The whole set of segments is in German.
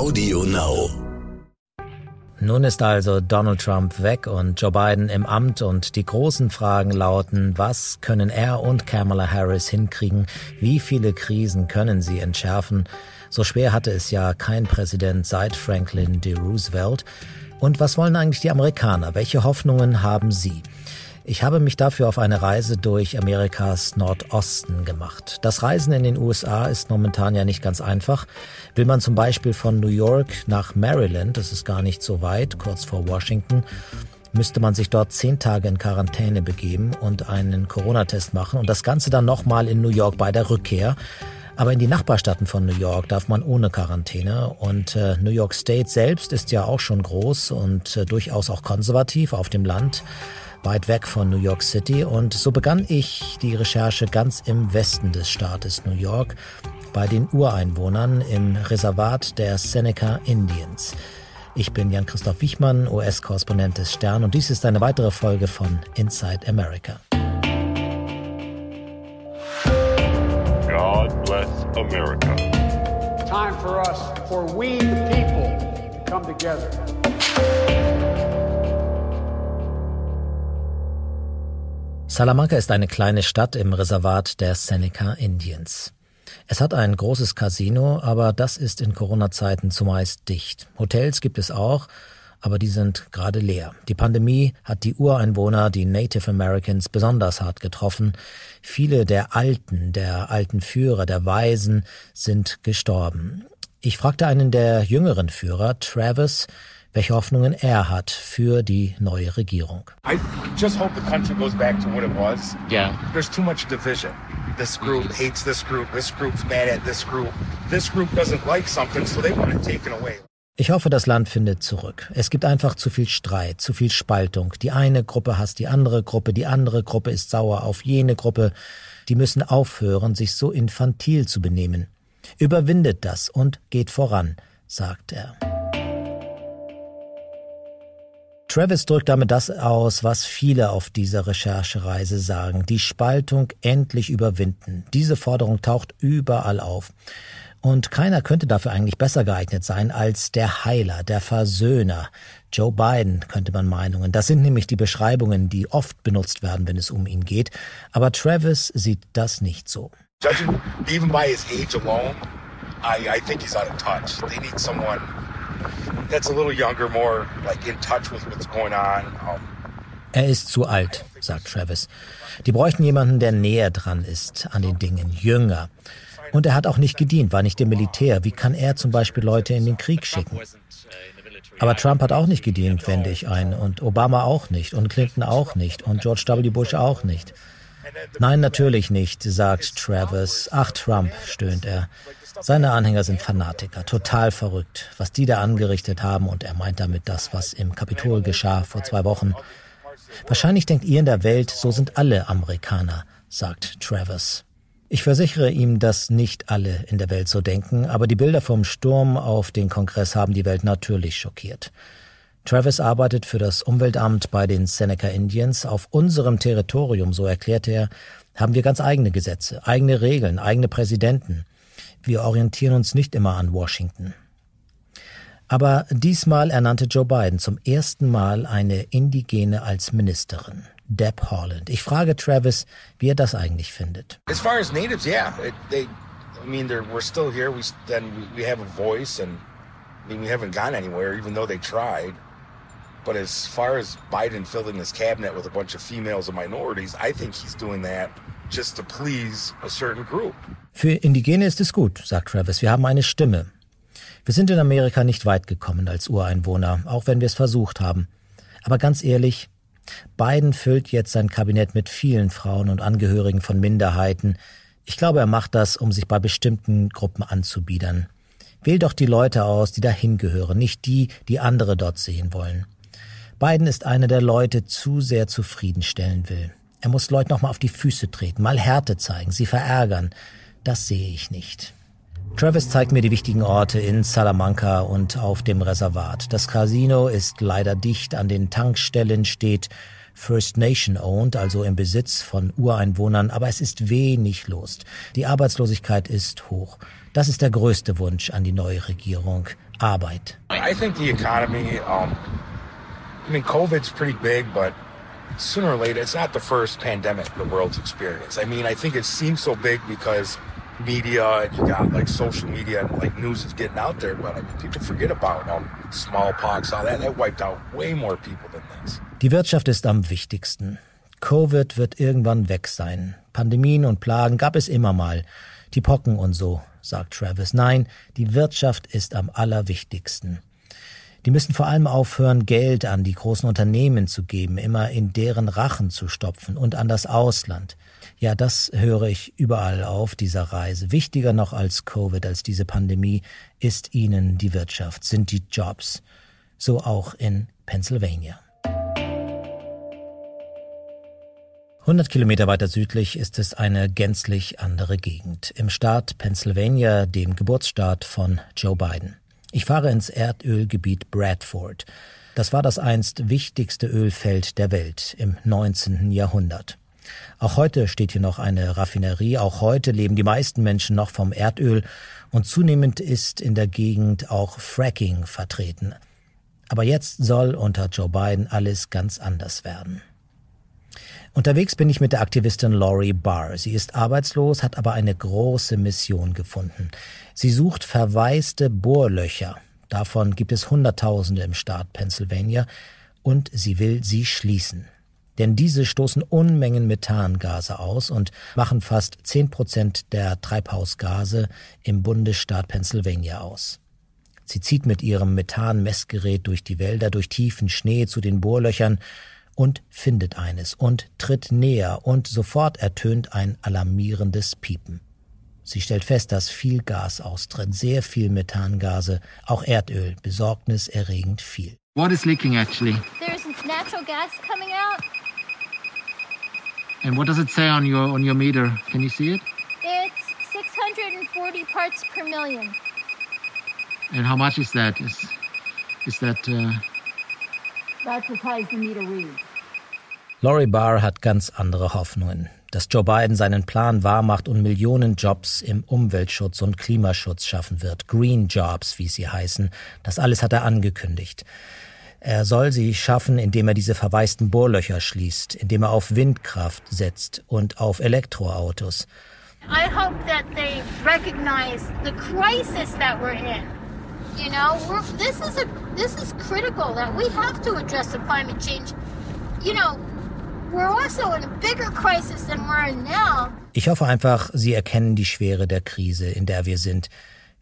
Audio Now. Nun ist also Donald Trump weg und Joe Biden im Amt und die großen Fragen lauten, was können er und Kamala Harris hinkriegen? Wie viele Krisen können sie entschärfen? So schwer hatte es ja kein Präsident seit Franklin D. Roosevelt. Und was wollen eigentlich die Amerikaner? Welche Hoffnungen haben sie? Ich habe mich dafür auf eine Reise durch Amerikas Nordosten gemacht. Das Reisen in den USA ist momentan ja nicht ganz einfach. Will man zum Beispiel von New York nach Maryland, das ist gar nicht so weit, kurz vor Washington, müsste man sich dort zehn Tage in Quarantäne begeben und einen Corona-Test machen und das Ganze dann nochmal in New York bei der Rückkehr. Aber in die Nachbarstaaten von New York darf man ohne Quarantäne. Und äh, New York State selbst ist ja auch schon groß und äh, durchaus auch konservativ auf dem Land weit weg von New York City. Und so begann ich die Recherche ganz im Westen des Staates New York bei den Ureinwohnern im Reservat der Seneca Indians. Ich bin Jan-Christoph Wichmann, US-Korrespondent des Stern und dies ist eine weitere Folge von Inside America. God bless America. Time for us, for we the people, to come together. Salamanca ist eine kleine Stadt im Reservat der Seneca Indians. Es hat ein großes Casino, aber das ist in Corona-Zeiten zumeist dicht. Hotels gibt es auch, aber die sind gerade leer. Die Pandemie hat die Ureinwohner, die Native Americans, besonders hart getroffen. Viele der Alten, der alten Führer, der Weisen sind gestorben. Ich fragte einen der jüngeren Führer, Travis, welche Hoffnungen er hat für die neue Regierung. I just hope the country goes back to what it was. Yeah. There's too much division. This group hates this group. This group's mad at this group. This group doesn't like something, so they want it taken away. Ich hoffe, das Land findet zurück. Es gibt einfach zu viel Streit, zu viel Spaltung. Die eine Gruppe hasst die andere Gruppe, die andere Gruppe ist sauer auf jene Gruppe. Die müssen aufhören, sich so infantil zu benehmen. Überwindet das und geht voran, sagt er. Travis drückt damit das aus, was viele auf dieser Recherchereise sagen. Die Spaltung endlich überwinden. Diese Forderung taucht überall auf. Und keiner könnte dafür eigentlich besser geeignet sein als der Heiler, der Versöhner. Joe Biden könnte man Meinungen. Das sind nämlich die Beschreibungen, die oft benutzt werden, wenn es um ihn geht. Aber Travis sieht das nicht so. Judging even by his age alone, I, I think he's out of touch. They need someone that's a little younger, more like in touch with what's going on. Um, Er ist zu alt, sagt Travis. Die bräuchten jemanden, der näher dran ist an den Dingen, jünger. Und er hat auch nicht gedient, war nicht im Militär. Wie kann er zum Beispiel Leute in den Krieg schicken? Aber Trump hat auch nicht gedient, wende ich ein. Und Obama auch nicht. Und Clinton auch nicht. Und George W. Bush auch nicht. Nein, natürlich nicht, sagt Travis. Ach, Trump, stöhnt er. Seine Anhänger sind Fanatiker, total verrückt, was die da angerichtet haben. Und er meint damit das, was im Kapitol geschah vor zwei Wochen. Wahrscheinlich denkt ihr in der Welt, so sind alle Amerikaner, sagt Travis. Ich versichere ihm, dass nicht alle in der Welt so denken, aber die Bilder vom Sturm auf den Kongress haben die Welt natürlich schockiert. Travis arbeitet für das Umweltamt bei den Seneca Indians. Auf unserem Territorium, so erklärt er, haben wir ganz eigene Gesetze, eigene Regeln, eigene Präsidenten. Wir orientieren uns nicht immer an Washington. Aber diesmal ernannte Joe Biden zum ersten Mal eine Indigene als Ministerin. Deb Holland. Ich frage Travis, wie er das eigentlich findet. as far as natives, yeah, it, they. I mean, we're still here. We then we have a voice, and I mean, we haven't gone anywhere, even though they tried. But as far as Biden filling his cabinet with a bunch of females and minorities, I think he's doing that just to please a certain group. Für Indigene ist es gut, sagt Travis. Wir haben eine Stimme. Wir sind in Amerika nicht weit gekommen als Ureinwohner, auch wenn wir es versucht haben. Aber ganz ehrlich, Biden füllt jetzt sein Kabinett mit vielen Frauen und Angehörigen von Minderheiten. Ich glaube, er macht das, um sich bei bestimmten Gruppen anzubiedern. Wähl doch die Leute aus, die dahin gehören, nicht die, die andere dort sehen wollen. Biden ist einer, der Leute zu sehr zufriedenstellen will. Er muss Leuten noch mal auf die Füße treten, mal Härte zeigen, sie verärgern. Das sehe ich nicht. Travis zeigt mir die wichtigen Orte in Salamanca und auf dem Reservat. Das Casino ist leider dicht, an den Tankstellen steht First Nation owned, also im Besitz von Ureinwohnern, aber es ist wenig los. Die Arbeitslosigkeit ist hoch. Das ist der größte Wunsch an die neue Regierung. Arbeit. I think the economy, um, I mean, COVID's pretty big, but sooner or later, it's not the first pandemic the world's experienced. I mean, I think it seems so big because media and you got like social media and like news is getting out there, but I mean, people forget about um, smallpox, all that. That wiped out way more people than this. Die Wirtschaft ist am wichtigsten. Covid wird irgendwann weg sein. Pandemien und Plagen gab es immer mal. Die Pocken und so, sagt Travis. Nein, die Wirtschaft ist am allerwichtigsten. Die müssen vor allem aufhören, Geld an die großen Unternehmen zu geben, immer in deren Rachen zu stopfen und an das Ausland. Ja, das höre ich überall auf dieser Reise. Wichtiger noch als Covid, als diese Pandemie, ist ihnen die Wirtschaft, sind die Jobs. So auch in Pennsylvania. 100 Kilometer weiter südlich ist es eine gänzlich andere Gegend. Im Staat Pennsylvania, dem Geburtsstaat von Joe Biden. Ich fahre ins Erdölgebiet Bradford. Das war das einst wichtigste Ölfeld der Welt im 19. Jahrhundert. Auch heute steht hier noch eine Raffinerie, auch heute leben die meisten Menschen noch vom Erdöl und zunehmend ist in der Gegend auch Fracking vertreten. Aber jetzt soll unter Joe Biden alles ganz anders werden. Unterwegs bin ich mit der Aktivistin Laurie Barr. Sie ist arbeitslos, hat aber eine große Mission gefunden. Sie sucht verwaiste Bohrlöcher. Davon gibt es Hunderttausende im Staat Pennsylvania und sie will sie schließen. Denn diese stoßen Unmengen Methangase aus und machen fast zehn Prozent der Treibhausgase im Bundesstaat Pennsylvania aus. Sie zieht mit ihrem Methanmessgerät durch die Wälder, durch tiefen Schnee zu den Bohrlöchern und findet eines und tritt näher und sofort ertönt ein alarmierendes Piepen. Sie stellt fest, dass viel Gas austritt, sehr viel Methangase, auch Erdöl, besorgniserregend viel. What is leaking actually? There's natural gas coming out. And what does it say on your on your meter? Can you see it? It's 640 parts per million. And how much is that? Is is that uh... That's as high as the meter reads. Laurie Barr hat ganz andere Hoffnungen, dass Joe Biden seinen Plan wahrmacht und Millionen Jobs im Umweltschutz und Klimaschutz schaffen wird. Green Jobs, wie sie heißen. Das alles hat er angekündigt. Er soll sie schaffen, indem er diese verwaisten Bohrlöcher schließt, indem er auf Windkraft setzt und auf Elektroautos. I hope that they recognize the crisis that we're in. You know, we're, this is a this is critical that we have to address the climate change. You know, Ich hoffe einfach, Sie erkennen die Schwere der Krise, in der wir sind.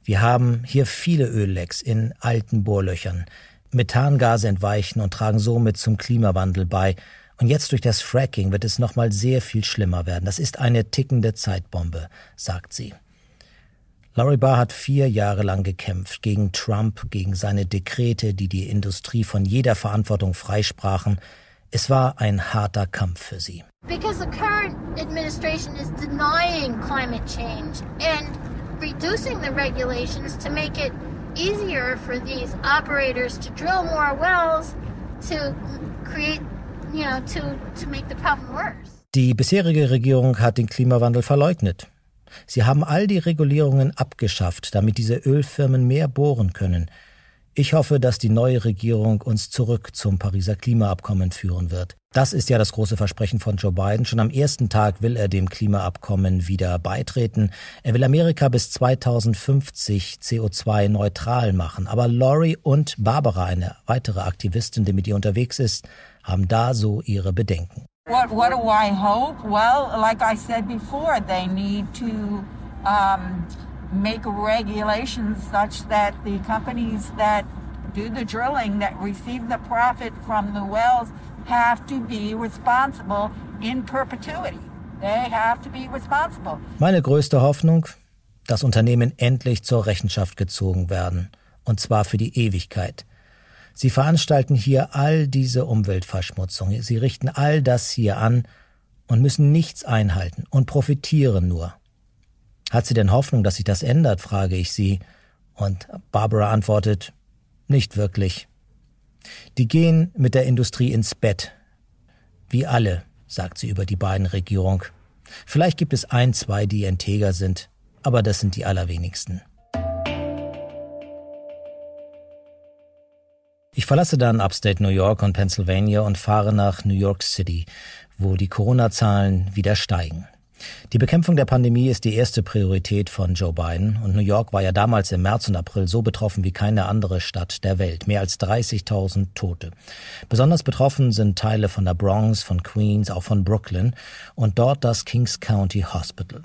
Wir haben hier viele Öllecks in alten Bohrlöchern. Methangase entweichen und tragen somit zum Klimawandel bei. Und jetzt durch das Fracking wird es nochmal sehr viel schlimmer werden. Das ist eine tickende Zeitbombe, sagt sie. Laurie Barr hat vier Jahre lang gekämpft gegen Trump, gegen seine Dekrete, die die Industrie von jeder Verantwortung freisprachen. Es war ein harter Kampf für sie. Because the current administration is denying climate change and reducing the regulations to make it easier for these operators to drill more wells to create, you know, to, to make the problem worse. Die bisherige Regierung hat den Klimawandel verleugnet. Sie haben all die Regulierungen abgeschafft, damit diese Ölfirmen mehr bohren können. Ich hoffe, dass die neue Regierung uns zurück zum Pariser Klimaabkommen führen wird. Das ist ja das große Versprechen von Joe Biden. Schon am ersten Tag will er dem Klimaabkommen wieder beitreten. Er will Amerika bis 2050 CO2-neutral machen. Aber Laurie und Barbara, eine weitere Aktivistin, die mit ihr unterwegs ist, haben da so ihre Bedenken. What, what do I hope? Well, like I said before, they need to um, make regulations such that the companies that do the drilling, that receive the profit from the wells, have to be responsible in perpetuity. They have to be responsible. Meine größte Hoffnung, dass Unternehmen endlich zur Rechenschaft gezogen werden, und zwar für die Ewigkeit. Sie veranstalten hier all diese Umweltverschmutzung, sie richten all das hier an und müssen nichts einhalten und profitieren nur. Hat sie denn Hoffnung, dass sich das ändert, frage ich sie. Und Barbara antwortet, nicht wirklich. Die gehen mit der Industrie ins Bett. Wie alle, sagt sie über die beiden Regierung. Vielleicht gibt es ein, zwei, die integer sind, aber das sind die allerwenigsten. Ich verlasse dann Upstate New York und Pennsylvania und fahre nach New York City, wo die Corona-Zahlen wieder steigen. Die Bekämpfung der Pandemie ist die erste Priorität von Joe Biden und New York war ja damals im März und April so betroffen wie keine andere Stadt der Welt. Mehr als 30.000 Tote. Besonders betroffen sind Teile von der Bronx, von Queens, auch von Brooklyn und dort das Kings County Hospital.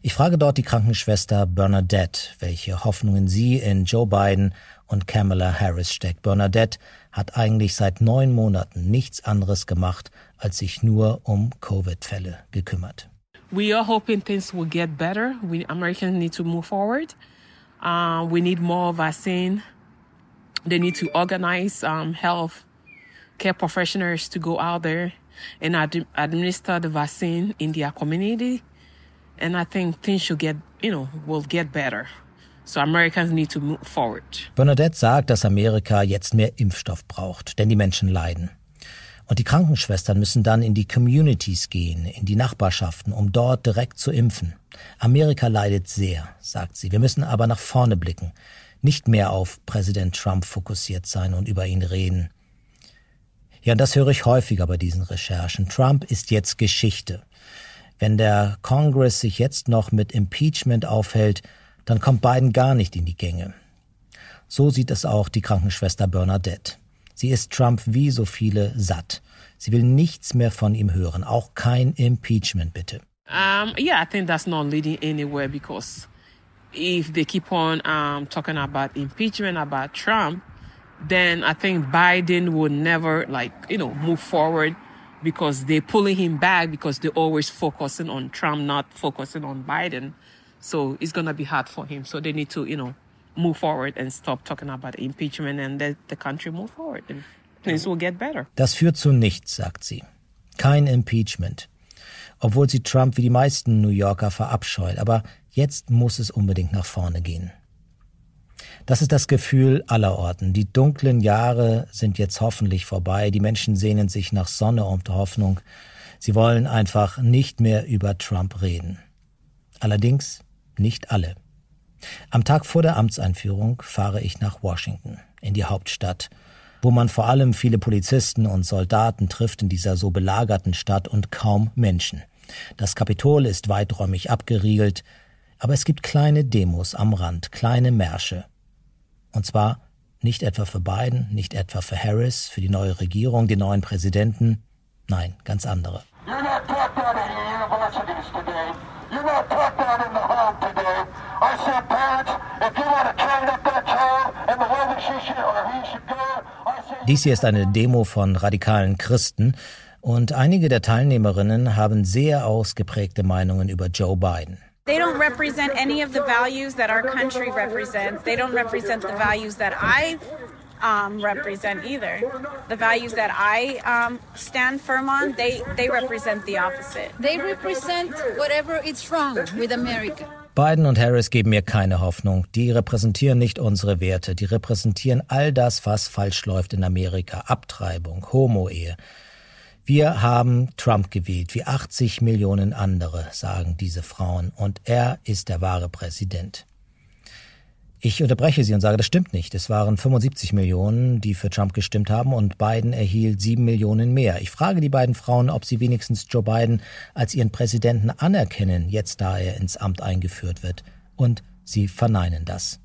Ich frage dort die Krankenschwester Bernadette, welche Hoffnungen sie in Joe Biden und Kamala Harris steckt. Bernadette hat eigentlich seit neun Monaten nichts anderes gemacht, als sich nur um Covid-Fälle gekümmert. We are hoping things will get better. We Americans need to move forward. Uh, we need more vaccine. They need to organize um, health care professionals to go out there and ad administer the vaccine in their community. And I think things should get, you know, will get better. So Americans need to move forward. Bernadette sagt, dass Amerika jetzt mehr Impfstoff braucht, denn die Menschen leiden. Und die Krankenschwestern müssen dann in die Communities gehen, in die Nachbarschaften, um dort direkt zu impfen. Amerika leidet sehr, sagt sie. Wir müssen aber nach vorne blicken, nicht mehr auf Präsident Trump fokussiert sein und über ihn reden. Ja, das höre ich häufiger bei diesen Recherchen. Trump ist jetzt Geschichte. Wenn der Congress sich jetzt noch mit Impeachment aufhält, dann kommt Biden gar nicht in die Gänge. So sieht es auch die Krankenschwester Bernadette. Sie ist Trump wie so viele satt. Sie will nichts mehr von ihm hören, auch kein Impeachment bitte. Um, yeah, I think that's not leading anywhere because if they keep on um, talking about impeachment about Trump, then I think Biden will never like you know move forward because they're pulling him back because they're always focusing on Trump, not focusing on Biden. So it's to be hard for him. So they need to, you know, move forward and stop talking about impeachment and let the country move forward. And things will get better. Das führt zu nichts, sagt sie. Kein Impeachment. Obwohl sie Trump wie die meisten New Yorker verabscheut. Aber jetzt muss es unbedingt nach vorne gehen. Das ist das Gefühl aller Orten. Die dunklen Jahre sind jetzt hoffentlich vorbei. Die Menschen sehnen sich nach Sonne und Hoffnung. Sie wollen einfach nicht mehr über Trump reden. Allerdings nicht alle. Am Tag vor der Amtseinführung fahre ich nach Washington, in die Hauptstadt, wo man vor allem viele Polizisten und Soldaten trifft in dieser so belagerten Stadt und kaum Menschen. Das Kapitol ist weiträumig abgeriegelt, aber es gibt kleine Demos am Rand, kleine Märsche. Und zwar nicht etwa für Biden, nicht etwa für Harris, für die neue Regierung, den neuen Präsidenten, nein, ganz andere. You're not Dies hier ist eine Demo von radikalen Christen und einige der Teilnehmerinnen haben sehr ausgeprägte Meinungen über Joe Biden. They don't represent any of the values that our country represents. They don't represent the values that I um, represent either. The values that I um, stand firm on, they, they represent the opposite. They represent whatever is wrong with America. Biden und Harris geben mir keine Hoffnung. Die repräsentieren nicht unsere Werte. Die repräsentieren all das, was falsch läuft in Amerika. Abtreibung, Homo-Ehe. Wir haben Trump gewählt, wie 80 Millionen andere, sagen diese Frauen. Und er ist der wahre Präsident. Ich unterbreche Sie und sage, das stimmt nicht. Es waren 75 Millionen, die für Trump gestimmt haben und Biden erhielt sieben Millionen mehr. Ich frage die beiden Frauen, ob sie wenigstens Joe Biden als ihren Präsidenten anerkennen, jetzt da er ins Amt eingeführt wird. Und sie verneinen das.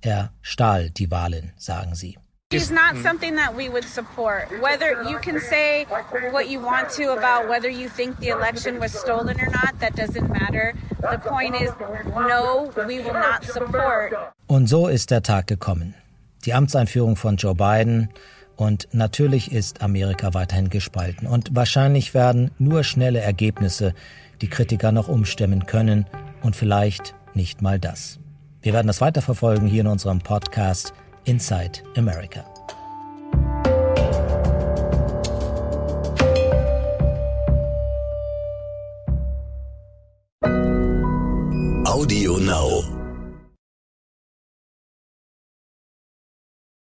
Er stahl die Wahlen, sagen sie. He's not something that we would support. Whether you can say what you want to about whether you think the election was stolen or not, that doesn't matter. The point is, no, we will not support. Und so ist der Tag gekommen. Die Amtseinführung von Joe Biden. Und natürlich ist Amerika weiterhin gespalten. Und wahrscheinlich werden nur schnelle Ergebnisse die Kritiker noch umstimmen können. Und vielleicht nicht mal das. Wir werden das weiterverfolgen hier in unserem Podcast Inside America.